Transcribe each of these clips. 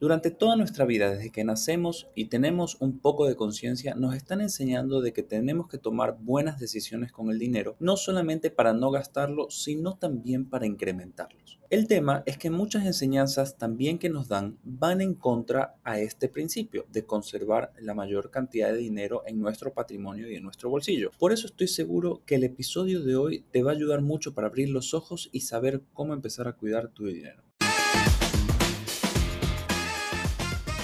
Durante toda nuestra vida, desde que nacemos y tenemos un poco de conciencia, nos están enseñando de que tenemos que tomar buenas decisiones con el dinero, no solamente para no gastarlo, sino también para incrementarlos. El tema es que muchas enseñanzas también que nos dan van en contra a este principio de conservar la mayor cantidad de dinero en nuestro patrimonio y en nuestro bolsillo. Por eso estoy seguro que el episodio de hoy te va a ayudar mucho para abrir los ojos y saber cómo empezar a cuidar tu dinero.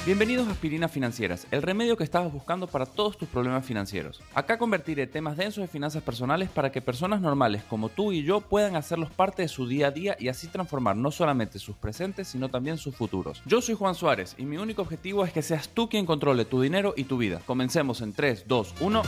Bienvenidos a Aspirinas Financieras, el remedio que estabas buscando para todos tus problemas financieros. Acá convertiré temas densos de finanzas personales para que personas normales como tú y yo puedan hacerlos parte de su día a día y así transformar no solamente sus presentes, sino también sus futuros. Yo soy Juan Suárez y mi único objetivo es que seas tú quien controle tu dinero y tu vida. Comencemos en 3, 2, 1.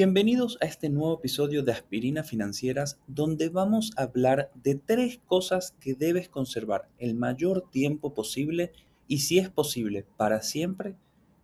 Bienvenidos a este nuevo episodio de Aspirina Financieras donde vamos a hablar de tres cosas que debes conservar el mayor tiempo posible y si es posible para siempre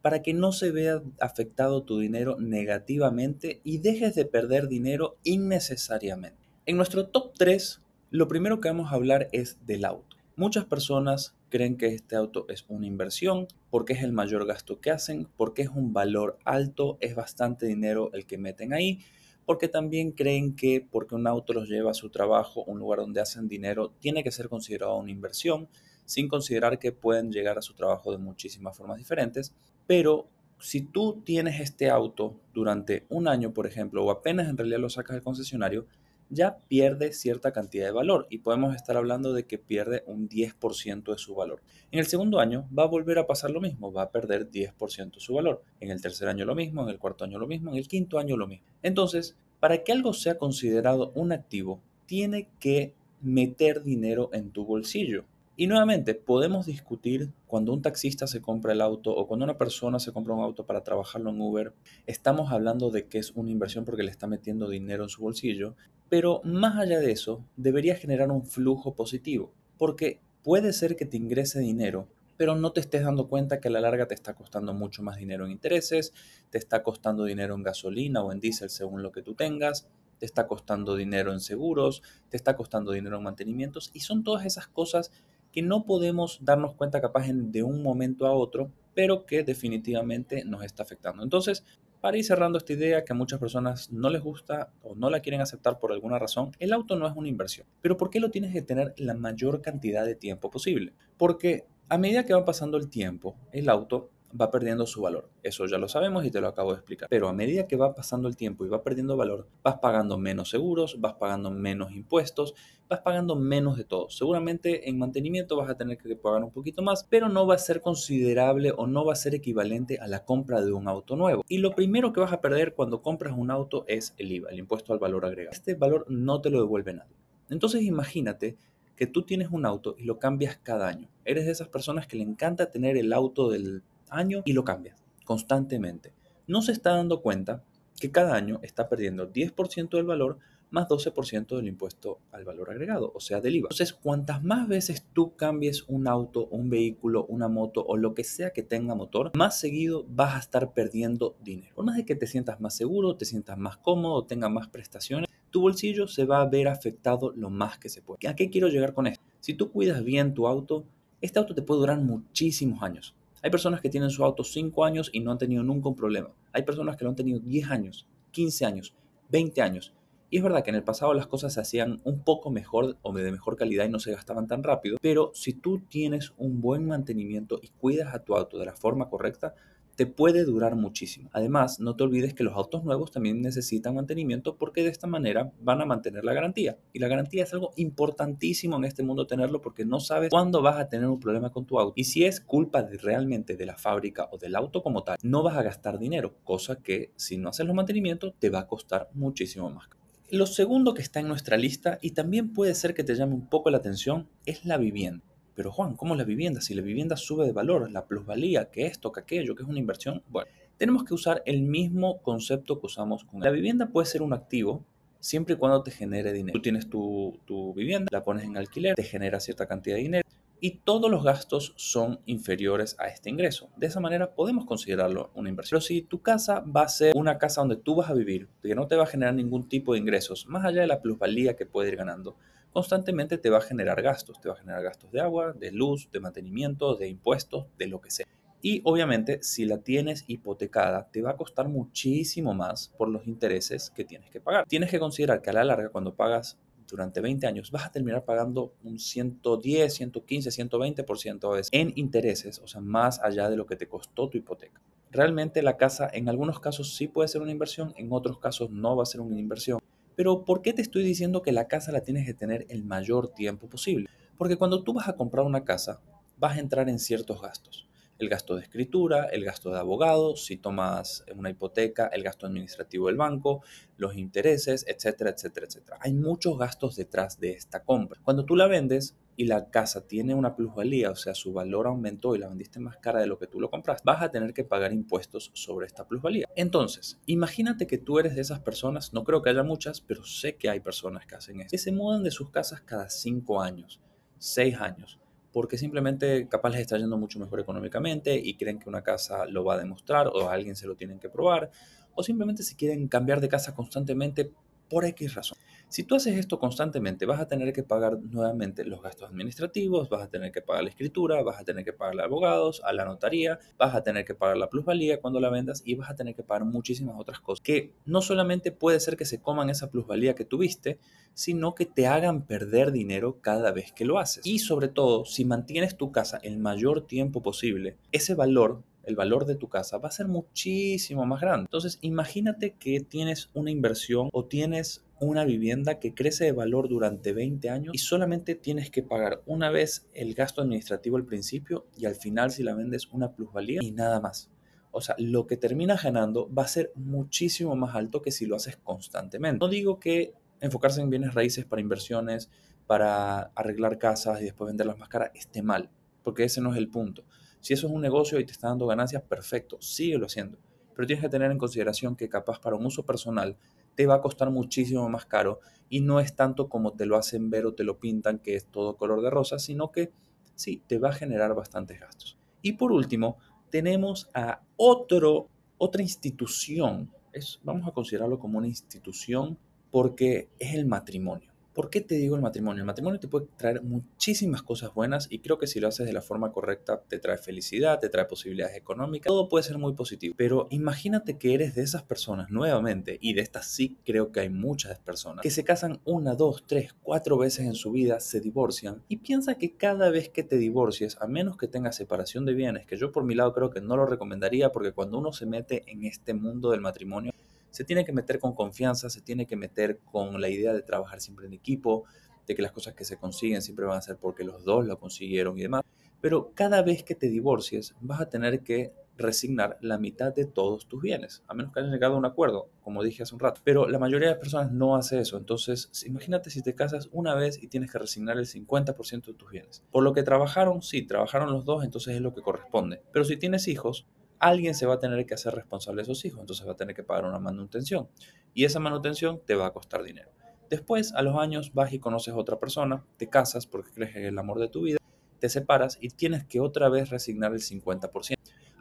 para que no se vea afectado tu dinero negativamente y dejes de perder dinero innecesariamente. En nuestro top 3, lo primero que vamos a hablar es del auto. Muchas personas creen que este auto es una inversión porque es el mayor gasto que hacen, porque es un valor alto, es bastante dinero el que meten ahí, porque también creen que porque un auto los lleva a su trabajo, un lugar donde hacen dinero, tiene que ser considerado una inversión, sin considerar que pueden llegar a su trabajo de muchísimas formas diferentes. Pero si tú tienes este auto durante un año, por ejemplo, o apenas en realidad lo sacas del concesionario, ya pierde cierta cantidad de valor y podemos estar hablando de que pierde un 10% de su valor. En el segundo año va a volver a pasar lo mismo, va a perder 10% de su valor. En el tercer año lo mismo, en el cuarto año lo mismo, en el quinto año lo mismo. Entonces, para que algo sea considerado un activo, tiene que meter dinero en tu bolsillo. Y nuevamente, podemos discutir cuando un taxista se compra el auto o cuando una persona se compra un auto para trabajarlo en Uber, estamos hablando de que es una inversión porque le está metiendo dinero en su bolsillo, pero más allá de eso, debería generar un flujo positivo, porque puede ser que te ingrese dinero, pero no te estés dando cuenta que a la larga te está costando mucho más dinero en intereses, te está costando dinero en gasolina o en diésel según lo que tú tengas, te está costando dinero en seguros, te está costando dinero en mantenimientos y son todas esas cosas que no podemos darnos cuenta capaz de un momento a otro, pero que definitivamente nos está afectando. Entonces, para ir cerrando esta idea que a muchas personas no les gusta o no la quieren aceptar por alguna razón, el auto no es una inversión. Pero ¿por qué lo tienes que tener la mayor cantidad de tiempo posible? Porque a medida que va pasando el tiempo, el auto va perdiendo su valor. Eso ya lo sabemos y te lo acabo de explicar. Pero a medida que va pasando el tiempo y va perdiendo valor, vas pagando menos seguros, vas pagando menos impuestos, vas pagando menos de todo. Seguramente en mantenimiento vas a tener que pagar un poquito más, pero no va a ser considerable o no va a ser equivalente a la compra de un auto nuevo. Y lo primero que vas a perder cuando compras un auto es el IVA, el impuesto al valor agregado. Este valor no te lo devuelve nadie. Entonces imagínate que tú tienes un auto y lo cambias cada año. Eres de esas personas que le encanta tener el auto del año y lo cambia constantemente. No se está dando cuenta que cada año está perdiendo 10% del valor más 12% del impuesto al valor agregado, o sea, del IVA. Entonces, cuantas más veces tú cambies un auto, un vehículo, una moto o lo que sea que tenga motor, más seguido vas a estar perdiendo dinero. Por más de que te sientas más seguro, te sientas más cómodo, tenga más prestaciones, tu bolsillo se va a ver afectado lo más que se puede. ¿A qué quiero llegar con esto? Si tú cuidas bien tu auto, este auto te puede durar muchísimos años. Hay personas que tienen su auto 5 años y no han tenido nunca un problema. Hay personas que lo han tenido 10 años, 15 años, 20 años. Y es verdad que en el pasado las cosas se hacían un poco mejor o de mejor calidad y no se gastaban tan rápido, pero si tú tienes un buen mantenimiento y cuidas a tu auto de la forma correcta, te puede durar muchísimo. Además, no te olvides que los autos nuevos también necesitan mantenimiento porque de esta manera van a mantener la garantía. Y la garantía es algo importantísimo en este mundo tenerlo porque no sabes cuándo vas a tener un problema con tu auto. Y si es culpa realmente de la fábrica o del auto como tal, no vas a gastar dinero, cosa que si no haces los mantenimientos te va a costar muchísimo más. Lo segundo que está en nuestra lista y también puede ser que te llame un poco la atención es la vivienda. Pero Juan, ¿cómo la vivienda? Si la vivienda sube de valor, la plusvalía, que esto, que aquello, que es una inversión, bueno, tenemos que usar el mismo concepto que usamos con la vivienda. Puede ser un activo siempre y cuando te genere dinero. Tú tienes tu, tu vivienda, la pones en alquiler, te genera cierta cantidad de dinero y todos los gastos son inferiores a este ingreso. De esa manera podemos considerarlo una inversión. Pero si tu casa va a ser una casa donde tú vas a vivir, que no te va a generar ningún tipo de ingresos, más allá de la plusvalía que puede ir ganando, constantemente te va a generar gastos. Te va a generar gastos de agua, de luz, de mantenimiento, de impuestos, de lo que sea. Y obviamente, si la tienes hipotecada, te va a costar muchísimo más por los intereses que tienes que pagar. Tienes que considerar que a la larga, cuando pagas durante 20 años, vas a terminar pagando un 110, 115, 120% a veces en intereses, o sea, más allá de lo que te costó tu hipoteca. Realmente la casa en algunos casos sí puede ser una inversión, en otros casos no va a ser una inversión. Pero ¿por qué te estoy diciendo que la casa la tienes que tener el mayor tiempo posible? Porque cuando tú vas a comprar una casa, vas a entrar en ciertos gastos el gasto de escritura, el gasto de abogado, si tomas una hipoteca, el gasto administrativo del banco, los intereses, etcétera, etcétera, etcétera. Hay muchos gastos detrás de esta compra. Cuando tú la vendes y la casa tiene una plusvalía, o sea, su valor aumentó y la vendiste más cara de lo que tú lo compraste, vas a tener que pagar impuestos sobre esta plusvalía. Entonces, imagínate que tú eres de esas personas, no creo que haya muchas, pero sé que hay personas que hacen eso, que se mudan de sus casas cada cinco años, seis años porque simplemente capaz les está yendo mucho mejor económicamente y creen que una casa lo va a demostrar o a alguien se lo tienen que probar, o simplemente si quieren cambiar de casa constantemente por X razón. Si tú haces esto constantemente, vas a tener que pagar nuevamente los gastos administrativos, vas a tener que pagar la escritura, vas a tener que pagar a abogados, a la notaría, vas a tener que pagar la plusvalía cuando la vendas y vas a tener que pagar muchísimas otras cosas que no solamente puede ser que se coman esa plusvalía que tuviste, sino que te hagan perder dinero cada vez que lo haces. Y sobre todo, si mantienes tu casa el mayor tiempo posible, ese valor el valor de tu casa va a ser muchísimo más grande. Entonces, imagínate que tienes una inversión o tienes una vivienda que crece de valor durante 20 años y solamente tienes que pagar una vez el gasto administrativo al principio y al final si la vendes una plusvalía y nada más. O sea, lo que terminas ganando va a ser muchísimo más alto que si lo haces constantemente. No digo que enfocarse en bienes raíces para inversiones, para arreglar casas y después venderlas más caras esté mal, porque ese no es el punto. Si eso es un negocio y te está dando ganancias, perfecto, síguelo haciendo. Pero tienes que tener en consideración que capaz para un uso personal te va a costar muchísimo más caro y no es tanto como te lo hacen ver o te lo pintan que es todo color de rosa, sino que sí, te va a generar bastantes gastos. Y por último, tenemos a otro, otra institución, es, vamos a considerarlo como una institución porque es el matrimonio. ¿Por qué te digo el matrimonio? El matrimonio te puede traer muchísimas cosas buenas y creo que si lo haces de la forma correcta te trae felicidad, te trae posibilidades económicas, todo puede ser muy positivo. Pero imagínate que eres de esas personas nuevamente, y de estas sí creo que hay muchas personas, que se casan una, dos, tres, cuatro veces en su vida, se divorcian y piensa que cada vez que te divorcies, a menos que tengas separación de bienes, que yo por mi lado creo que no lo recomendaría porque cuando uno se mete en este mundo del matrimonio, se tiene que meter con confianza, se tiene que meter con la idea de trabajar siempre en equipo, de que las cosas que se consiguen siempre van a ser porque los dos lo consiguieron y demás. Pero cada vez que te divorcies vas a tener que resignar la mitad de todos tus bienes, a menos que hayan llegado a un acuerdo, como dije hace un rato. Pero la mayoría de las personas no hace eso. Entonces, imagínate si te casas una vez y tienes que resignar el 50% de tus bienes. Por lo que trabajaron, sí, trabajaron los dos, entonces es lo que corresponde. Pero si tienes hijos, alguien se va a tener que hacer responsable de esos hijos, entonces va a tener que pagar una manutención. Y esa manutención te va a costar dinero. Después, a los años, vas y conoces a otra persona, te casas porque crees que es el amor de tu vida, te separas y tienes que otra vez resignar el 50%.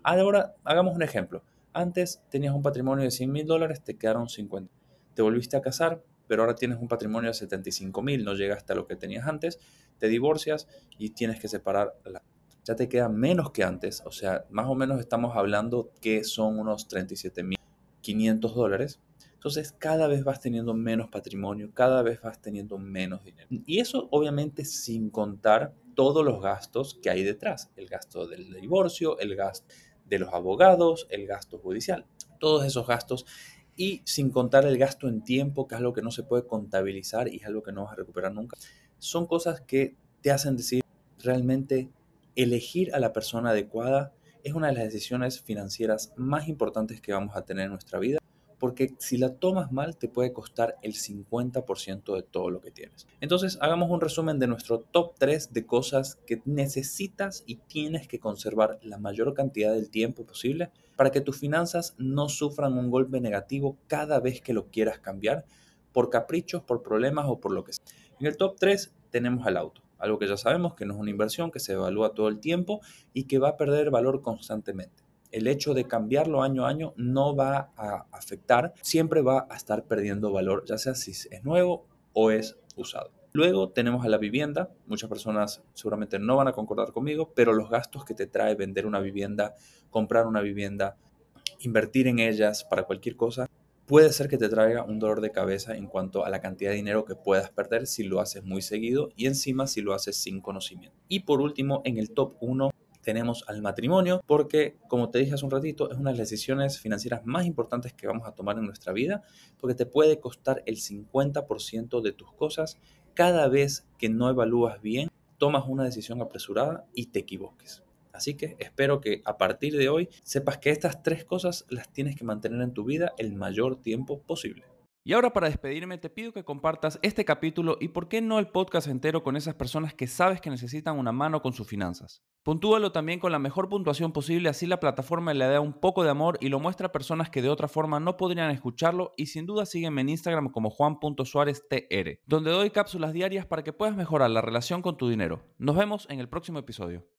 Ahora, hagamos un ejemplo. Antes tenías un patrimonio de 100 mil dólares, te quedaron 50. Te volviste a casar, pero ahora tienes un patrimonio de 75 mil, no llegaste a lo que tenías antes, te divorcias y tienes que separar la ya te queda menos que antes, o sea, más o menos estamos hablando que son unos 37.500 dólares. Entonces cada vez vas teniendo menos patrimonio, cada vez vas teniendo menos dinero. Y eso obviamente sin contar todos los gastos que hay detrás. El gasto del divorcio, el gasto de los abogados, el gasto judicial, todos esos gastos. Y sin contar el gasto en tiempo, que es algo que no se puede contabilizar y es algo que no vas a recuperar nunca. Son cosas que te hacen decir realmente elegir a la persona adecuada es una de las decisiones financieras más importantes que vamos a tener en nuestra vida, porque si la tomas mal te puede costar el 50% de todo lo que tienes. Entonces, hagamos un resumen de nuestro top 3 de cosas que necesitas y tienes que conservar la mayor cantidad del tiempo posible para que tus finanzas no sufran un golpe negativo cada vez que lo quieras cambiar por caprichos, por problemas o por lo que sea. En el top 3 tenemos al auto algo que ya sabemos que no es una inversión, que se evalúa todo el tiempo y que va a perder valor constantemente. El hecho de cambiarlo año a año no va a afectar, siempre va a estar perdiendo valor, ya sea si es nuevo o es usado. Luego tenemos a la vivienda. Muchas personas seguramente no van a concordar conmigo, pero los gastos que te trae vender una vivienda, comprar una vivienda, invertir en ellas para cualquier cosa, puede ser que te traiga un dolor de cabeza en cuanto a la cantidad de dinero que puedas perder si lo haces muy seguido y encima si lo haces sin conocimiento. Y por último, en el top 1 tenemos al matrimonio, porque como te dije hace un ratito, es una de las decisiones financieras más importantes que vamos a tomar en nuestra vida, porque te puede costar el 50% de tus cosas cada vez que no evalúas bien, tomas una decisión apresurada y te equivoques. Así que espero que a partir de hoy sepas que estas tres cosas las tienes que mantener en tu vida el mayor tiempo posible. Y ahora para despedirme te pido que compartas este capítulo y por qué no el podcast entero con esas personas que sabes que necesitan una mano con sus finanzas. Puntúalo también con la mejor puntuación posible, así la plataforma le da un poco de amor y lo muestra a personas que de otra forma no podrían escucharlo y sin duda sígueme en Instagram como juan.suáreztr, donde doy cápsulas diarias para que puedas mejorar la relación con tu dinero. Nos vemos en el próximo episodio.